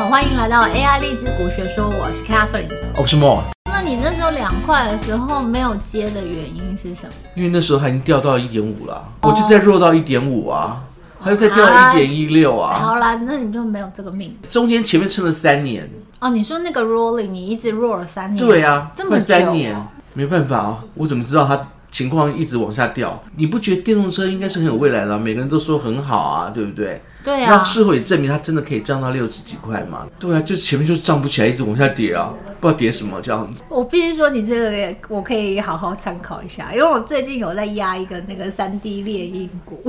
好，欢迎来到 AI 荔枝股学说，我是 Catherine，我是 Mo。那你那时候两块的时候没有接的原因是什么？因为那时候它已经掉到一点五了，我就再弱到一点五啊，它又再掉到一点一六啊。好啦，那你就没有这个命。中间前面撑了三年。哦，你说那个 rolling，你一直 roll 了三年？对啊，这么久三年，没办法啊，我怎么知道它？情况一直往下掉，你不觉得电动车应该是很有未来的？每个人都说很好啊，对不对？对啊。那事后也证明它真的可以涨到六十几块嘛？对啊，就前面就涨不起来，一直往下跌啊，不知道跌什么这样子。我必须说，你这个也我可以好好参考一下，因为我最近有在压一个那个三 D 猎鹰股。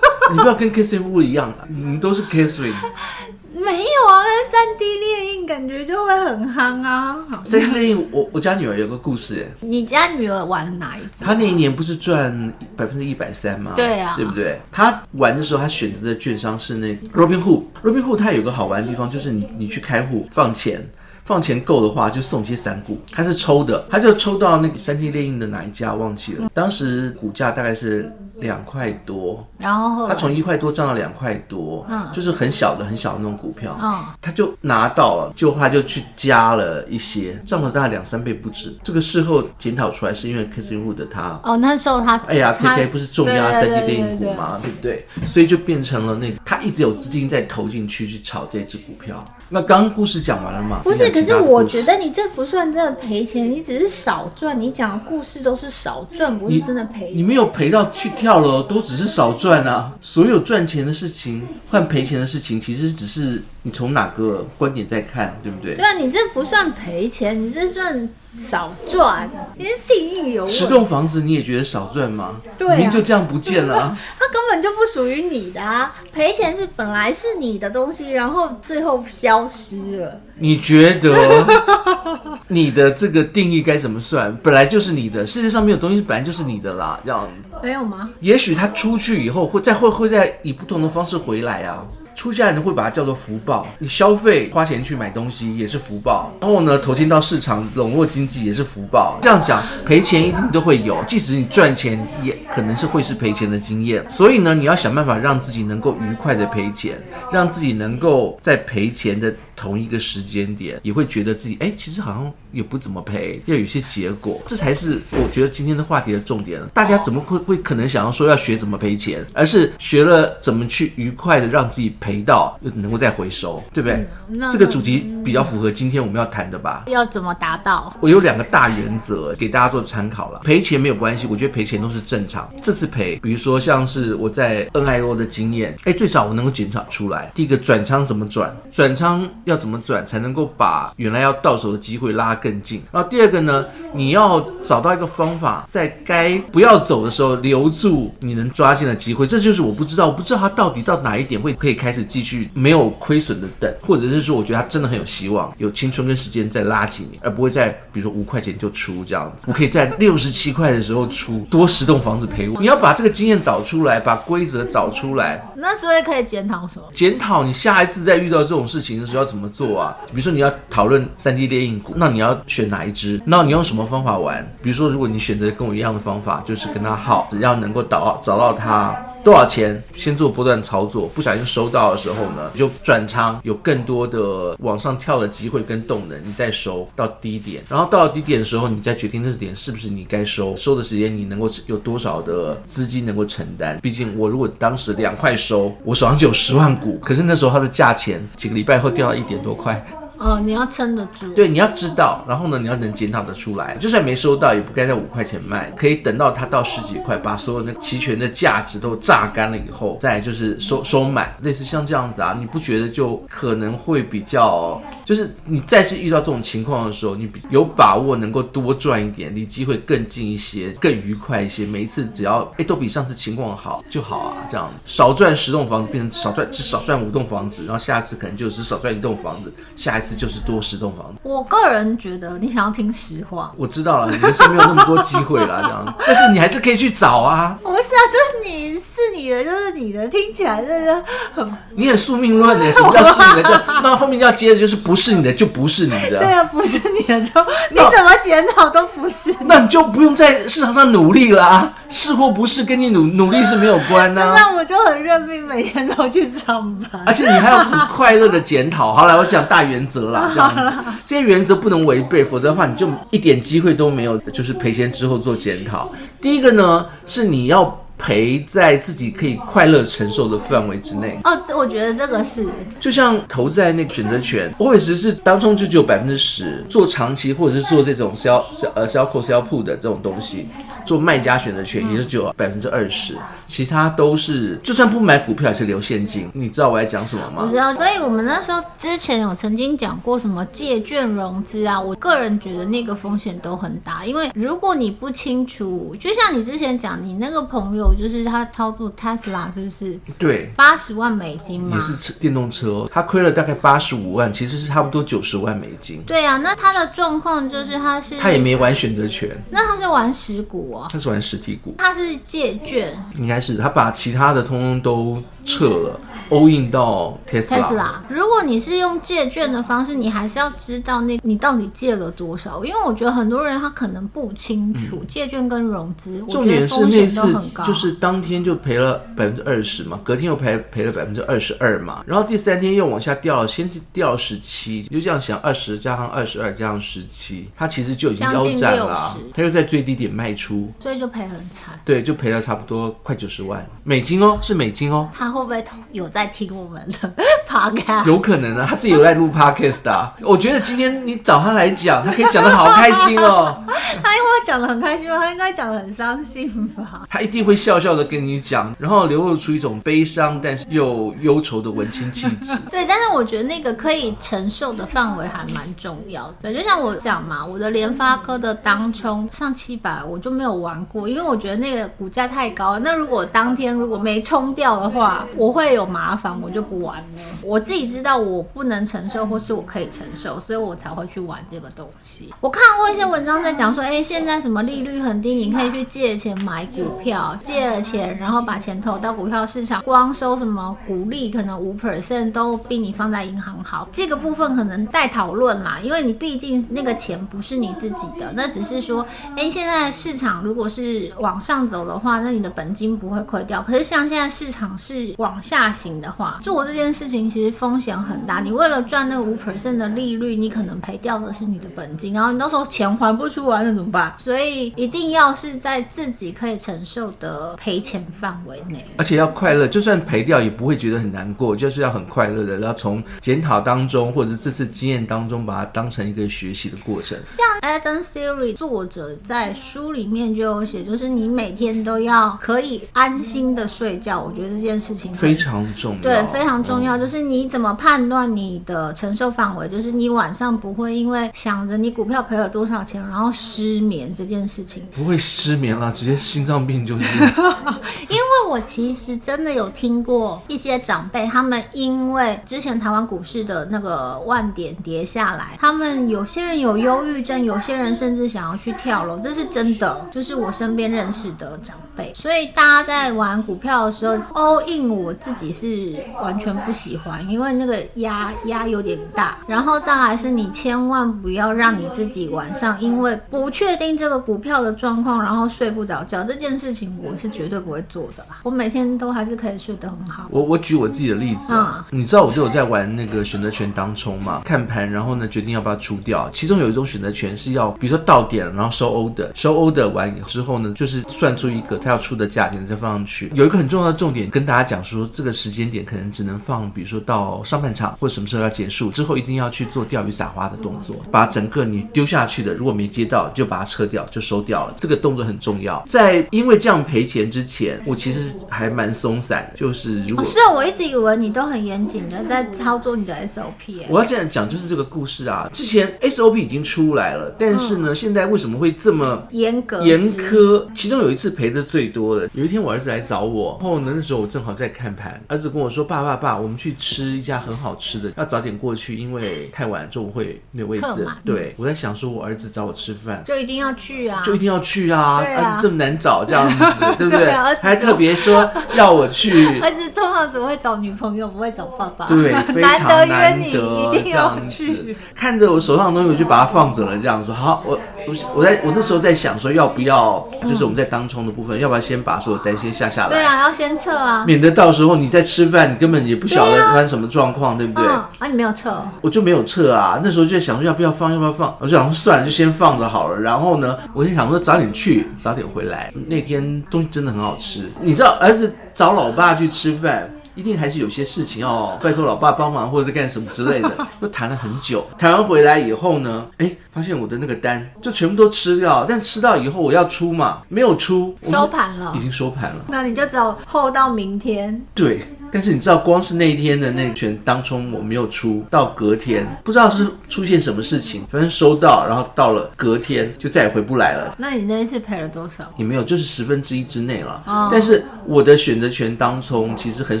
你不要跟 Catherine Wu 一样啊，你们都是 Catherine。没有啊，那三 D 猎印感觉就会很夯啊。三 D 列印，我我家女儿有个故事。你家女儿玩哪一只？她那一年不是赚百分之一百三吗？对啊，对不对？她玩的时候，她选择的券商是那个 Robinhood。Robinhood 它有个好玩的地方，就是你你去开户放钱，放钱够的话就送一些散股，他是抽的，他就抽到那个三 D 列印的哪一家忘记了，当时股价大概是。两块多，然后他从一块多涨到两块多，嗯，就是很小的很小的那种股票，嗯，他就拿到了，就他就去加了一些，涨了大概两三倍不止。这个事后检讨出来是因为 Catherine Wood 他，哦，那时候他，哎呀，KK 不是重压三 D 列印股嘛，对，对不对？所以就变成了那个，他一直有资金在投进去去炒这只股票。那刚刚故事讲完了嘛？不是，可是我觉得你这不算真的赔钱，你只是少赚。你讲的故事都是少赚，不是真的赔。你没有赔到去跳楼，都只是少赚啊。所有赚钱的事情换赔钱的事情，其实只是你从哪个观点在看，对不对？对啊，你这不算赔钱，你这算。少赚，你的定义有。十栋房子你也觉得少赚吗？对、啊，明明就这样不见了、啊，它根本就不属于你的啊！赔钱是本来是你的东西，然后最后消失了。你觉得 你的这个定义该怎么算？本来就是你的，世界上没有东西本来就是你的啦，这样没有吗？也许他出去以后会再会会再以不同的方式回来啊。出家人会把它叫做福报，你消费花钱去买东西也是福报，然后呢，投进到市场笼络经济也是福报。这样讲，赔钱一定都会有，即使你赚钱，也可能是会是赔钱的经验。所以呢，你要想办法让自己能够愉快的赔钱，让自己能够在赔钱的同一个时间点，也会觉得自己哎，其实好像也不怎么赔，要有些结果，这才是我觉得今天的话题的重点。大家怎么会会可能想要说要学怎么赔钱，而是学了怎么去愉快的让自己赔到又能够再回收，对不对？嗯、这个主题比较符合今天我们要谈的吧？要怎么达到？我有两个大原则给大家做参考了。赔钱没有关系，我觉得赔钱都是正常。这次赔，比如说像是我在 NIO 的经验，哎，最少我能够检查出来。第一个转仓怎么转？转仓要怎么转才能够把原来要到手的机会拉更近？然后第二个呢，你要找到一个方法，在该不要走的时候留住你能抓紧的机会。这就是我不知道，我不知道它到底到哪一点会可以开始继续没有亏损的等，或者是说我觉得它真的很有希望，有青春跟时间再拉几年，而不会在比如说五块钱就出这样子。我可以在六十七块的时候出，多十栋房子赔我。你要把这个经验找出来，把规则找出来。那所以可以检讨什么？检讨你下一次再遇到这种事情的时候要怎么做啊？比如说你要讨论三 D 猎印股，那你要选哪一只？那你用什么方法玩？比如说如果你选择跟我一样的方法，就是跟他耗，只要能够找到找到他。多少钱？先做波段操作，不小心收到的时候呢，你就转仓，有更多的往上跳的机会跟动能，你再收到低点，然后到了低点的时候，你再决定这个点是不是你该收，收的时间你能够有多少的资金能够承担。毕竟我如果当时两块收，我手上就有十万股，可是那时候它的价钱几个礼拜后掉到一点多块。哦，你要撑得住。对，你要知道，然后呢，你要能检讨得出来。就算没收到，也不该在五块钱卖，可以等到它到十几块，把所有的期权的价值都榨干了以后，再就是收收买，类似像这样子啊，你不觉得就可能会比较，就是你再次遇到这种情况的时候，你有把握能够多赚一点，离机会更近一些，更愉快一些。每一次只要哎都比上次情况好就好啊，这样少赚十栋房子变成少赚只少赚五栋房子，然后下次可能就是少赚一栋房子，下一次。就是多十栋房子。我个人觉得，你想要听实话，我知道了，你人生没有那么多机会了，这样。但是你还是可以去找啊。不是啊，就是你是是你的就是你的，听起来真的很你很宿命论的，什么叫是你的？就那后面要接的就是不是你的就不是你的。对啊，不是你的就你怎么检讨都不是。那你就不用在市场上努力了啊，是或不是跟你努努力是没有关呢、啊。那我就很认命，每天都去上班，而且你还要很快乐的检讨。好了，我讲大原则啦，这样，这些原则不能违背，否则的话你就一点机会都没有，就是赔钱之后做检讨。第一个呢，是你要。赔在自己可以快乐承受的范围之内哦，我觉得这个是，就像投在那个选择权，我也只是当中就只有百分之十，做长期或者是做这种 sell sell 呃 sell call sell put 的这种东西。做卖家选择权也就只有百分之二十，其他都是就算不买股票也是留现金。你知道我在讲什么吗？我知道，所以我们那时候之前有曾经讲过什么借券融资啊，我个人觉得那个风险都很大，因为如果你不清楚，就像你之前讲，你那个朋友就是他操作 Tesla 是不是？对，八十万美金嘛，也是车电动车哦，他亏了大概八十五万，其实是差不多九十万美金。对啊，那他的状况就是他是他也没玩选择权，那他是玩实股哦。他是玩实体股，他是借券，应该是他把其他的通通都撤了，all in 到 Tesla。如果你是用借券的方式，你还是要知道那你到底借了多少，因为我觉得很多人他可能不清楚、嗯、借券跟融资。重点是那次就是当天就赔了百分之二十嘛，隔天又赔赔了百分之二十二嘛，然后第三天又往下掉了，先掉了十七，就这样想，二十加上二十二加上十七，他其实就已经腰斩了，他又在最低点卖出。所以就赔很惨，对，就赔了差不多快九十万美金哦，是美金哦。他会不会有在听我们的 podcast？有可能啊，他自己有在录 podcast 的啊。我觉得今天你找他来讲，他可以讲的好开心哦。他因为讲的很开心，他应该讲的很伤心吧？他一定会笑笑的跟你讲，然后流露出一种悲伤但是又忧愁的文青气质。对，但是我觉得那个可以承受的范围还蛮重要的。对，就像我讲嘛，我的联发科的当冲上七百，我就没有玩过，因为我觉得那个股价太高了。那如果当天如果没冲掉的话，我会有麻麻烦，我就不玩了。我自己知道我不能承受，或是我可以承受，所以我才会去玩这个东西。我看过一些文章在讲说，哎，现在什么利率很低，你可以去借钱买股票，借了钱然后把钱投到股票市场，光收什么股利可能五 percent 都比你放在银行好。这个部分可能待讨论啦，因为你毕竟那个钱不是你自己的，那只是说，哎，现在市场。如果是往上走的话，那你的本金不会亏掉。可是像现在市场是往下行的话，做这件事情其实风险很大。你为了赚那个五 percent 的利率，你可能赔掉的是你的本金，然后你到时候钱还不出来，那怎么办？所以一定要是在自己可以承受的赔钱范围内，而且要快乐，就算赔掉也不会觉得很难过，就是要很快乐的，要从检讨当中或者这次经验当中把它当成一个学习的过程。像 Adam Series 作者在书里面。就有写，就是你每天都要可以安心的睡觉。我觉得这件事情非常重要，对，非常重要。就是你怎么判断你的承受范围？就是你晚上不会因为想着你股票赔了多少钱，然后失眠这件事情。不会失眠啦，直接心脏病就是。因为我其实真的有听过一些长辈，他们因为之前台湾股市的那个万点跌下来，他们有些人有忧郁症，有些人甚至想要去跳楼，这是真的。就是我身边认识的长辈，所以大家在玩股票的时候，all in 我自己是完全不喜欢，因为那个压压有点大。然后再来是你千万不要让你自己晚上因为不确定这个股票的状况，然后睡不着觉。这件事情我是绝对不会做的啦。我每天都还是可以睡得很好。我我举我自己的例子啊，嗯、你知道我都有在玩那个选择权当冲嘛？看盘，然后呢决定要不要出掉。其中有一种选择权是要，比如说到点然后收 order，收 order 完。之后呢，就是算出一个他要出的价钱再放上去。有一个很重要的重点跟大家讲说，这个时间点可能只能放，比如说到上半场或者什么时候要结束之后，一定要去做钓鱼撒花的动作，把整个你丢下去的，如果没接到，就把它撤掉，就收掉了。这个动作很重要。在因为这样赔钱之前，我其实还蛮松散的，就是如果、哦、是我一直以为你都很严谨的在操作你的 SOP。我要这样讲，就是这个故事啊，之前 SOP 已经出来了，但是呢，嗯、现在为什么会这么严格？严苛，其中有一次赔的最多的。有一天我儿子来找我，然后呢那时候我正好在看盘，儿子跟我说：“爸爸爸，我们去吃一家很好吃的，要早点过去，因为太晚中午会没有位置。”对，我在想说，我儿子找我吃饭，就一定要去啊，就一定要去啊，儿子这么难找，这样子，对不对？还特别说要我去，而且通常只会找女朋友，不会找爸爸。对，非常难得约你，得一定要去。看着我手上的东西，我就把它放着了，这样说好，我我我在我那时候在想说，要不要就是我们在当冲的部分，嗯、要不要先把所有单先下下来？对啊，要先撤啊，免得到时候你在吃饭，你根本也不晓得发生什么状况，对，不对？嗯、啊，你没有撤，我就没有撤啊。那时候就在想说，要不要放，要不要放？我就想说算了，就先放着好了。然后呢，我就想说早点去，早点回来。那天东西真的很好吃，你知道，儿子找老爸去吃饭。一定还是有些事情要拜托老爸帮忙，或者是干什么之类的。又谈了很久，谈完回来以后呢，哎，发现我的那个单就全部都吃掉，但吃到以后我要出嘛，没有出，收盘了，已经收盘了。那你就只有 hold 到明天。对。但是你知道，光是那一天的那拳当冲我没有出，到隔天不知道是出现什么事情，反正收到，然后到了隔天就再也回不来了。那你那一次赔了多少？也没有，就是十分之一之内了。哦。但是我的选择权当冲其实很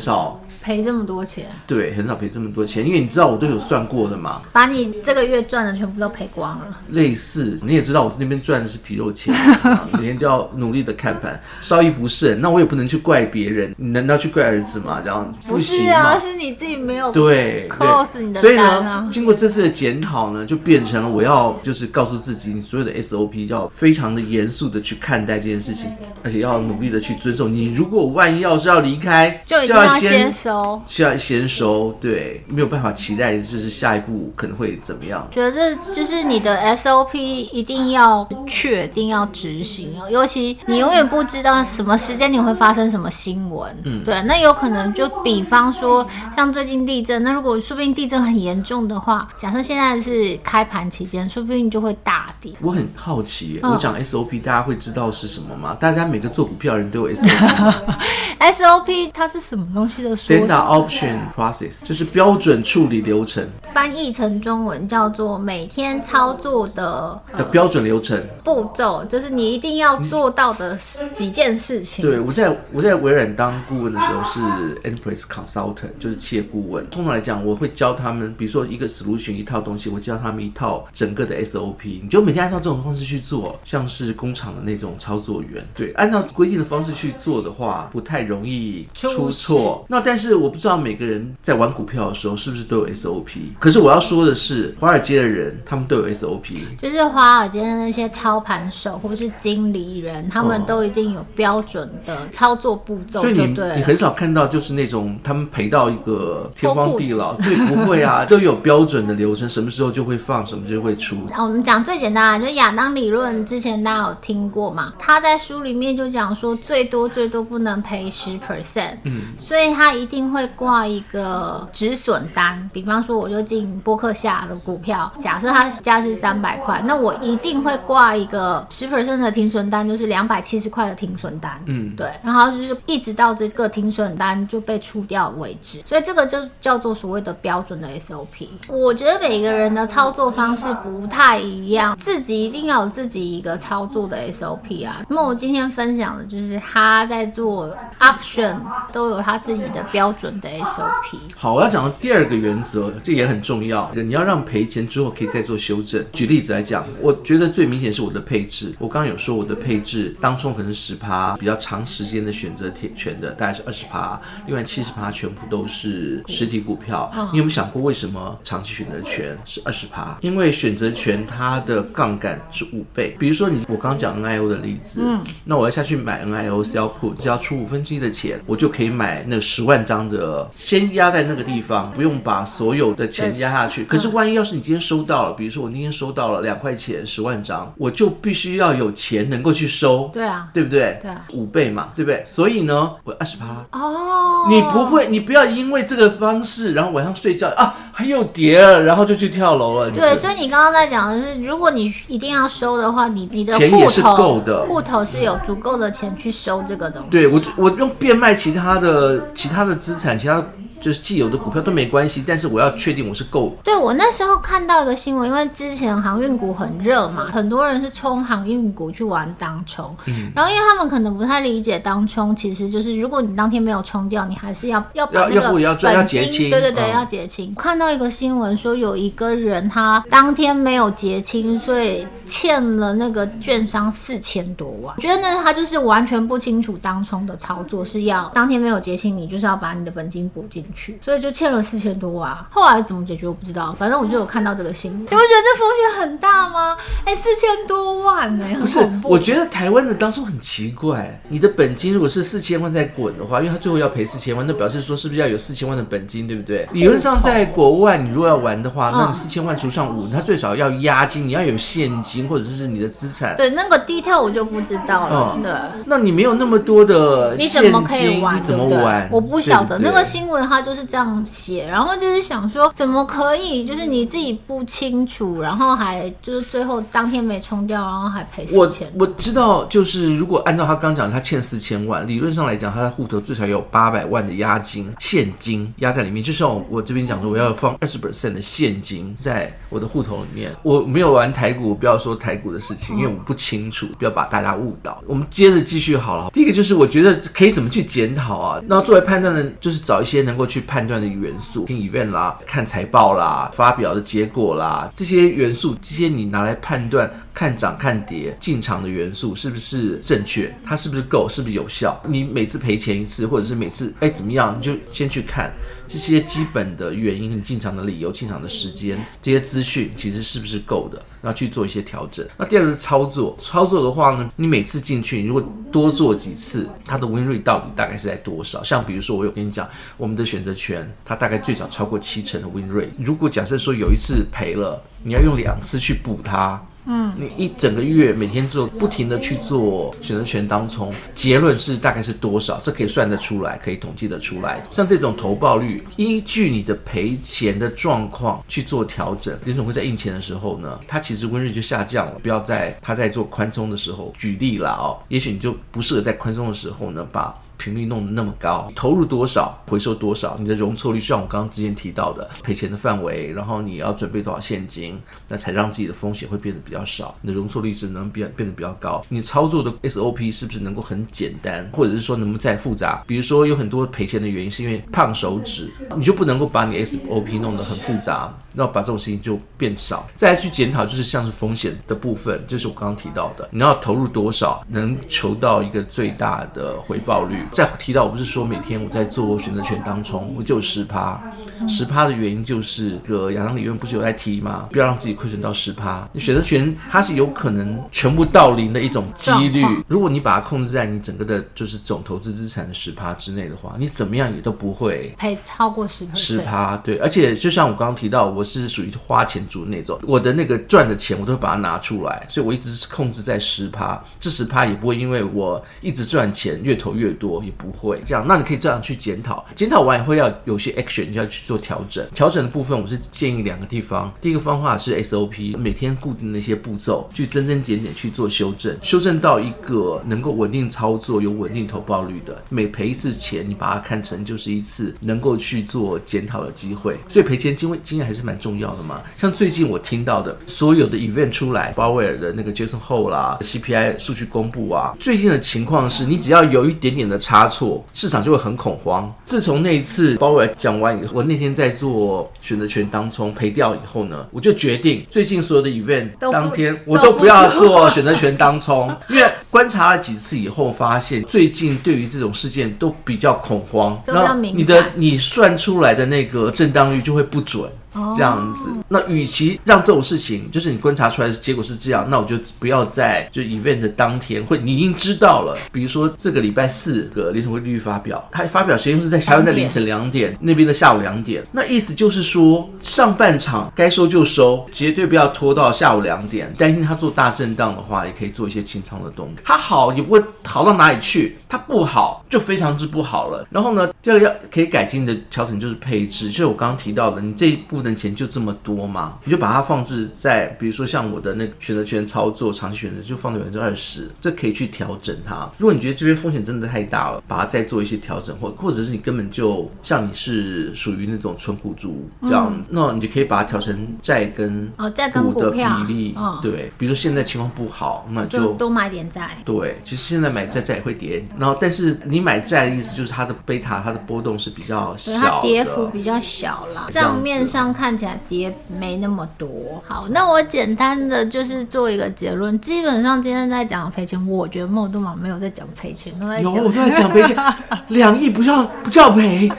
少。赔这么多钱，对，很少赔这么多钱，因为你知道我都有算过的嘛，把你这个月赚的全部都赔光了。类似，你也知道我那边赚的是皮肉钱，每天都要努力的看盘，稍一不慎，那我也不能去怪别人，你难道去怪儿子吗？这样不是啊，是你自己没有对 close 你的啊。所以呢，经过这次的检讨呢，就变成了我要就是告诉自己，你所有的 SOP 要非常的严肃的去看待这件事情，而且要努力的去遵守。你如果万一要是要离开，就要先收。需要先收，对，没有办法期待，就是下一步可能会怎么样？觉得就是你的 SOP 一定要确定要执行哦，尤其你永远不知道什么时间你会发生什么新闻，嗯，对，那有可能就比方说像最近地震，那如果说不定地震很严重的话，假设现在是开盘期间，说不定就会大跌。我很好奇，我讲 SOP，大家会知道是什么吗？大家每个做股票的人都有 SOP，SOP 它是什么东西的？Standard Option Process 就是标准处理流程，翻译成中文叫做每天操作的的标准流程步骤，就是你一定要做到的几件事情。对，我在我在微软当顾问的时候是 Enterprise Consultant，就是企业顾问。通常来讲，我会教他们，比如说一个 solution 一套东西，我教他们一套整个的 SOP，你就每天按照这种方式去做，像是工厂的那种操作员。对，按照规定的方式去做的话，不太容易出错。那但是我不知道每个人在玩股票的时候是不是都有 SOP？可是我要说的是，华尔街的人他们都有 SOP，就是华尔街的那些操盘手或是经理人，他们都一定有标准的操作步骤。所以你你很少看到就是那种他们赔到一个天荒地老，对，不会啊，都有标准的流程，什么时候就会放，什么就会出。我们讲最简单的，就是亚当理论，之前大家有听过嘛？他在书里面就讲说，最多最多不能赔十 percent，嗯，所以他一定会。挂一个止损单，比方说我就进波克夏的股票，假设它价是三百块，那我一定会挂一个十 percent 的停损单，就是两百七十块的停损单。嗯，对，然后就是一直到这个停损单就被出掉为止，所以这个就叫做所谓的标准的 SOP。我觉得每个人的操作方式不太一样，自己一定要有自己一个操作的 SOP 啊。那么我今天分享的就是他在做 option 都有他自己的标准。的 SOP 好，我要讲的第二个原则，这也很重要。你要让赔钱之后可以再做修正。举例子来讲，我觉得最明显是我的配置。我刚刚有说我的配置当中可能是十趴，比较长时间的选择权的大概是二十趴，另外七十趴全部都是实体股票。你有没有想过为什么长期选择权是二十趴？因为选择权它的杠杆是五倍。比如说你我刚刚讲 NIO 的例子，嗯，那我要下去买 NIO sell put，只要出五分之一的钱，我就可以买那十万张的。先压在那个地方，不用把所有的钱压下去。可是万一要是你今天收到了，比如说我那天收到了两块钱十万张，我就必须要有钱能够去收。对啊，对不对？对啊，五倍嘛，对不对？所以呢，我二十趴。哦，你不会，你不要因为这个方式，然后晚上睡觉啊，还有跌了，然后就去跳楼了。对，所以你刚刚在讲的是，如果你一定要收的话，你你的钱也是够的，户头是有足够的钱去收这个东西。对我，我用变卖其他的其他的资产。其他就是既有的股票都没关系，但是我要确定我是够。对，我那时候看到一个新闻，因为之前航运股很热嘛，很多人是冲航运股去玩当冲，嗯，然后因为他们可能不太理解当冲，其实就是如果你当天没有冲掉，你还是要要把那个本金，对对对，要结清。嗯、看到一个新闻说有一个人他当天没有结清，所以欠了那个券商四千多万。我觉得呢他就是完全不清楚当冲的操作是要当天没有结清，你就是要把你的本金补进去，所以就欠了四千多万。后来怎么解决我不知道，反正我就有看到这个新闻。你会觉得这风险很大吗？哎，四千多万呢。不是，我觉得台湾的当初很奇怪，你的本金如果是四千万在滚的话，因为他最后要赔四千万，那表示说是不是要有四千万的本金，对不对？理论上在国外，你如果要玩的话，那你四千万除上五，他最少要押金，你要有现金或者是你的资产。对，那个 detail 我就不知道了。对，那你没有那么多的现金，你怎么可以玩？你怎么玩？我不晓得那个新闻它就是这样写，然后就是想说怎么可以，就是你自己不清楚，然后还就是最后当天没冲掉，然后还赔四千。我我知道，就是如果按照他刚讲，他欠四千万，理论上来讲，他的户头最少有八百万的押金现金压在里面。就像我，我这边讲说，我要放二十 percent 的现金在我的户头里面。我没有玩台股，不要说台股的事情，因为我不清楚，不要把大家误导。我们接着继续好了。第一个就是我觉得可以怎么去检讨啊？那作为判断的，就是找一些能够去判断的元素，听 event 啦，看财报啦，发表的结果啦，这些元素，这些你拿来判断看涨看跌进场的元素是不是正确？它是不是够？是不是有效？你每次赔钱一次，或者是每次哎怎么样，你就先去看这些基本的原因，你进场的理由、进场的时间，这些资讯其实是不是够的？要去做一些调整。那第二个是操作，操作的话呢，你每次进去，你如果多做几次，它的 win rate 到底大概是在多少？像比如说，我有跟你讲，我们的选择权，它大概最少超过七成的 win rate。如果假设说有一次赔了，你要用两次去补它。嗯，你一整个月每天做，不停的去做选择权当冲，结论是大概是多少？这可以算得出来，可以统计得出来。像这种投报率，依据你的赔钱的状况去做调整。联总会在印钱的时候呢，它其实 win rate 就下降了。不要在它在做宽松的时候，举例了哦，也许你就不适合在宽松的时候呢把。频率弄得那么高，投入多少回收多少，你的容错率像我刚刚之前提到的赔钱的范围，然后你要准备多少现金，那才让自己的风险会变得比较少，你的容错率是能变变得比较高。你操作的 SOP 是不是能够很简单，或者是说能不能再复杂？比如说有很多赔钱的原因是因为胖手指，你就不能够把你 SOP 弄得很复杂，然后把这种事情就变少。再去检讨就是像是风险的部分，就是我刚刚提到的，你要投入多少能求到一个最大的回报率。再提到，我不是说每天我在做选择权当中，我就十趴，十趴的原因就是个亚当理论不是有在提吗？不要让自己亏损到十趴。你选择权它是有可能全部到零的一种几率，如果你把它控制在你整个的就是总投资资产的十趴之内的话，你怎么样也都不会赔超过十十趴。对，而且就像我刚刚提到，我是属于花钱族那种，我的那个赚的钱我都会把它拿出来，所以我一直是控制在十趴，这十趴也不会因为我一直赚钱越投越多。也不会这样，那你可以这样去检讨，检讨完以后要有些 action，你就要去做调整。调整的部分，我是建议两个地方。第一个方法是 SOP，每天固定的那些步骤，去增增减减去做修正，修正到一个能够稳定操作、有稳定投报率的。每赔一次钱，你把它看成就是一次能够去做检讨的机会。所以赔钱经经验还是蛮重要的嘛。像最近我听到的所有的 event 出来，鲍威尔的那个 Jason Hole 啦，CPI 数据公布啊，最近的情况是你只要有一点点的差。错，市场就会很恐慌。自从那一次鲍威尔讲完以后，我那天在做选择权当冲赔掉以后呢，我就决定最近所有的 event 当天我都不要做选择权当冲，因为观察了几次以后，发现最近对于这种事件都比较恐慌，然后你的你算出来的那个震荡率就会不准。这样子，那与其让这种事情，就是你观察出来的结果是这样，那我就不要在就 event 的当天，会你已经知道了，比如说这个礼拜四个联储会利率发表，它发表时间是在台湾的凌晨两点，那边的下午两点，那意思就是说上半场该收就收，绝对不要拖到下午两点，担心它做大震荡的话，也可以做一些清仓的动作。它好也不会好到哪里去，它不好就非常之不好了。然后呢，第二个要可以改进的调整就是配置，就是我刚刚提到的，你这一步。能钱就这么多吗？你就把它放置在，比如说像我的那个选择权操作，长期选择就放在百分之二十，这可以去调整它。如果你觉得这边风险真的太大了，把它再做一些调整，或或者是你根本就像你是属于那种纯股族这样，嗯、那你就可以把它调成债跟哦债跟股的比例，哦、对，比如说现在情况不好，那就，就多买点债。对，其实现在买债债也会跌，然后但是你买债的意思就是它的贝塔它的波动是比较小的，它跌幅比较小啦，账面上看起来跌没那么多。好，那我简单的就是做一个结论，基本上今天在讲赔钱，我觉得梦多玛没有在讲赔钱，都在有我都在讲赔钱，两亿不叫不叫赔，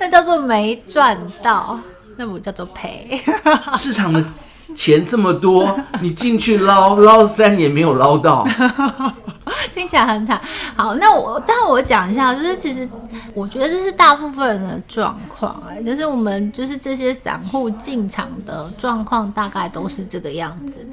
那叫做没赚到，那不叫做赔。市场的钱这么多，你进去捞捞三年没有捞到。听起来很惨。好，那我但我讲一下，就是其实我觉得这是大部分人的状况，哎，就是我们就是这些散户进场的状况，大概都是这个样子。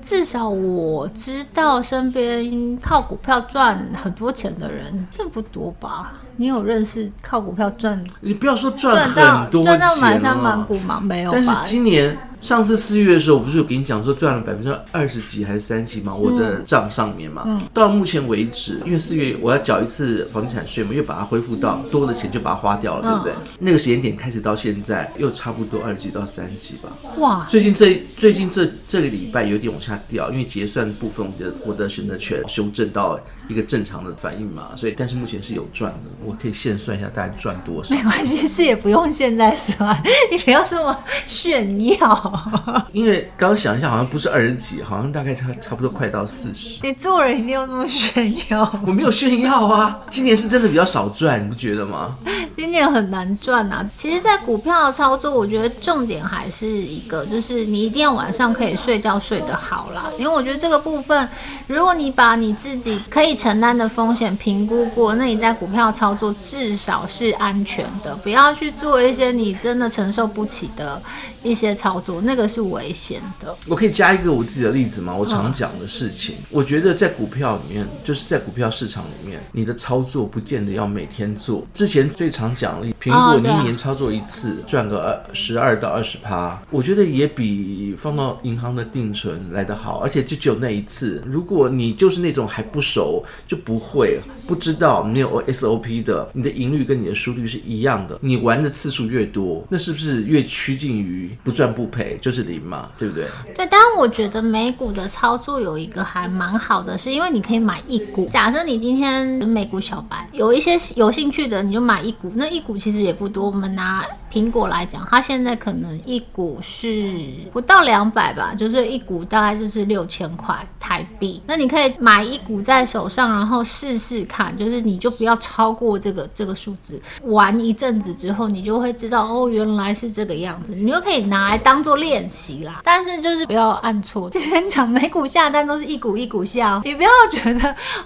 至少我知道身边靠股票赚很多钱的人，这不多吧？你有认识靠股票赚？你不要说赚很多，赚到满山满谷吗？没有吧？但是今年。上次四月的时候，我不是有给你讲说赚了百分之二十几还是三十几吗？我的账上面嘛，嗯、到目前为止，因为四月我要缴一次房地产税嘛，又把它恢复到多的钱就把它花掉了，对不对？嗯、那个时间点开始到现在，又差不多二十几到三十几吧。哇！最近这最近这这个礼拜有点往下掉，因为结算部分我的我的选择权修正到一个正常的反应嘛，所以但是目前是有赚的，我可以现算一下大概赚多少。没关系，是也不用现在算，你不要这么炫耀。因为刚刚想一下，好像不是二十几，好像大概差差不多快到四十。你做人一定要这么炫耀？我没有炫耀啊，今年是真的比较少赚，你不觉得吗？今年很难赚啊。其实，在股票的操作，我觉得重点还是一个，就是你一定要晚上可以睡觉睡得好啦。因为我觉得这个部分，如果你把你自己可以承担的风险评估过，那你在股票操作至少是安全的。不要去做一些你真的承受不起的一些操作，那个是危险的。我可以加一个我自己的例子吗？我常讲的事情，嗯、我觉得在股票里面，就是在股票市场里面，你的操作不见得要每天做。之前最常讲的苹果，你一年操作一次赚个二十二到二十趴，我觉得也比放到银行的定存来得好。而且就只有那一次，如果你就是那种还不熟，就不会不知道没有 SOP 的，你的盈率跟你的输率是一样的。你玩的次数越多，那是不是越趋近于？不赚不赔就是零嘛，对不对？对，但我觉得美股的操作有一个还蛮好的，是因为你可以买买一股。假设你今天美股小白，有一些有兴趣的，你就买一股。那一股其实也不多，我们拿苹果来讲，它现在可能一股是不到两百吧，就是一股大概就是六千块台币。那你可以买一股在手上，然后试试看，就是你就不要超过这个这个数字。玩一阵子之后，你就会知道哦，原来是这个样子，你就可以。拿来当做练习啦，但是就是不要按错。之前讲美股下单都是一股一股下，你不要觉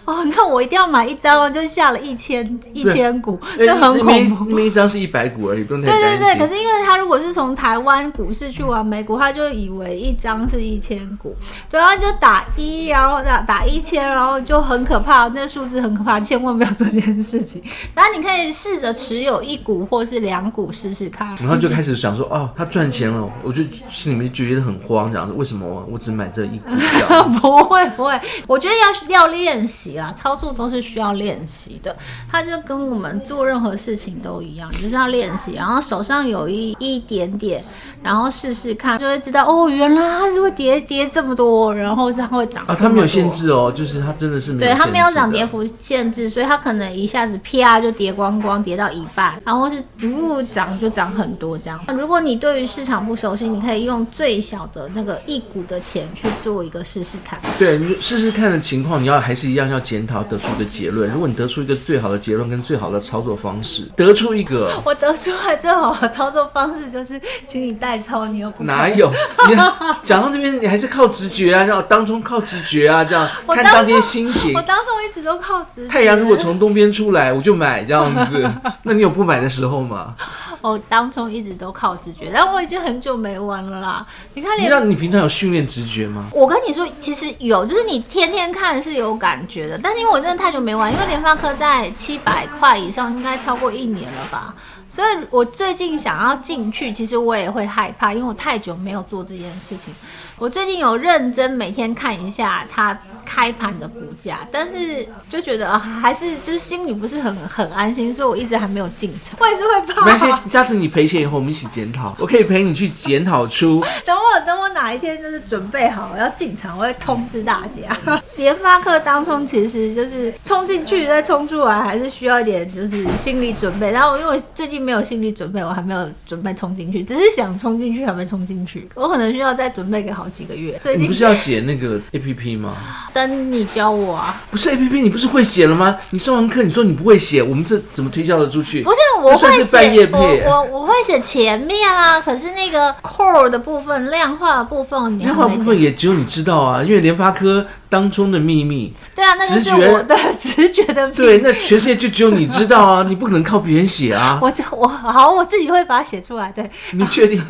哦，那我一定要买一张哦，就下了一千一千股，这很恐怖。那一张是一百股而已，不用太担心。对对对，可是因为他如果是从台湾股市去玩美股，他就以为一张是一千股，对，然后就打一，然后打打一千，然后就很可怕，那数字很可怕，千万不要做这件事情。然后你可以试着持有一股或是两股试试看，然后就开始想说哦，他赚钱了。我就心里面觉得很慌，这样子为什么我只买这一股票？不会不会，我觉得要要练习啦，操作都是需要练习的。它就跟我们做任何事情都一样，就是要练习，然后手上有一一点点，然后试试看，就会知道哦，原来它是会跌跌这么多，然后是它会涨啊。它没有限制哦，就是它真的是没有限制。对，它没有涨跌幅限制，所以它可能一下子啪就跌光光，跌到一半，然后是逐步涨就涨很多这样。如果你对于市场不熟悉，你可以用最小的那个一股的钱去做一个试试看。对，你试试看的情况，你要还是一样要检讨，得出一个结论。如果你得出一个最好的结论跟最好的操作方式，得出一个，我得出来最好的操作方式就是，请你代操，你又不哪有？你讲到这边，你还是靠直觉啊，要当中靠直觉啊，这样看当天心情。我当时我一直都靠直觉。太阳如果从东边出来，我就买这样子。那你有不买的时候吗？我当中一直都靠直觉，但我已经很久没玩了啦。你看，你，那你平常有训练直觉吗？我跟你说，其实有，就是你天天看是有感觉的。但是因为我真的太久没玩，因为联发科在七百块以上，应该超过一年了吧。所以我最近想要进去，其实我也会害怕，因为我太久没有做这件事情。我最近有认真每天看一下它开盘的股价，但是就觉得还是就是心里不是很很安心，所以我一直还没有进场。我也是会怕。没关系，下次你赔钱以后，我们一起检讨。我可以陪你去检讨出。等我等我哪一天就是准备好我要进场，我会通知大家。联发科当中其实就是冲进去再冲出来，还是需要一点就是心理准备。然后因为最近没有心理准备，我还没有准备冲进去，只是想冲进去还没冲进去。我可能需要再准备个好。几个月，最近你不是要写那个 A P P 吗？等你教我啊！不是 A P P，你不是会写了吗？你上完课，你说你不会写，我们这怎么推销的出去？不是，我会写，我我我会写前面啊。可是那个 core 的部分，量化的部分，量化部分也只有你知道啊，因为联发科。当中的秘密，对啊，那个是我的 直觉的秘密。对，那全世界就只有你知道啊，你不可能靠别人写啊。我就我好，我自己会把它写出来。对，你确定？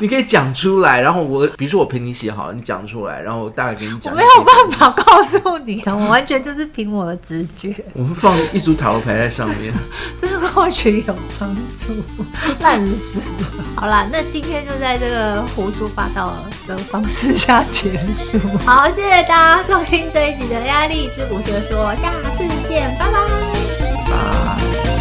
你可以讲出来，然后我，比如说我陪你写好了，你讲出来，然后我大概给你讲。我没有办法告诉你啊，我完全就是凭我的直觉。我们放一组塔罗牌在上面，这个或许有帮助。烂死了。好啦，那今天就在这个胡说八道的方式下结束。好，谢谢大家这一集的压力之谷就说下次见拜拜。拜。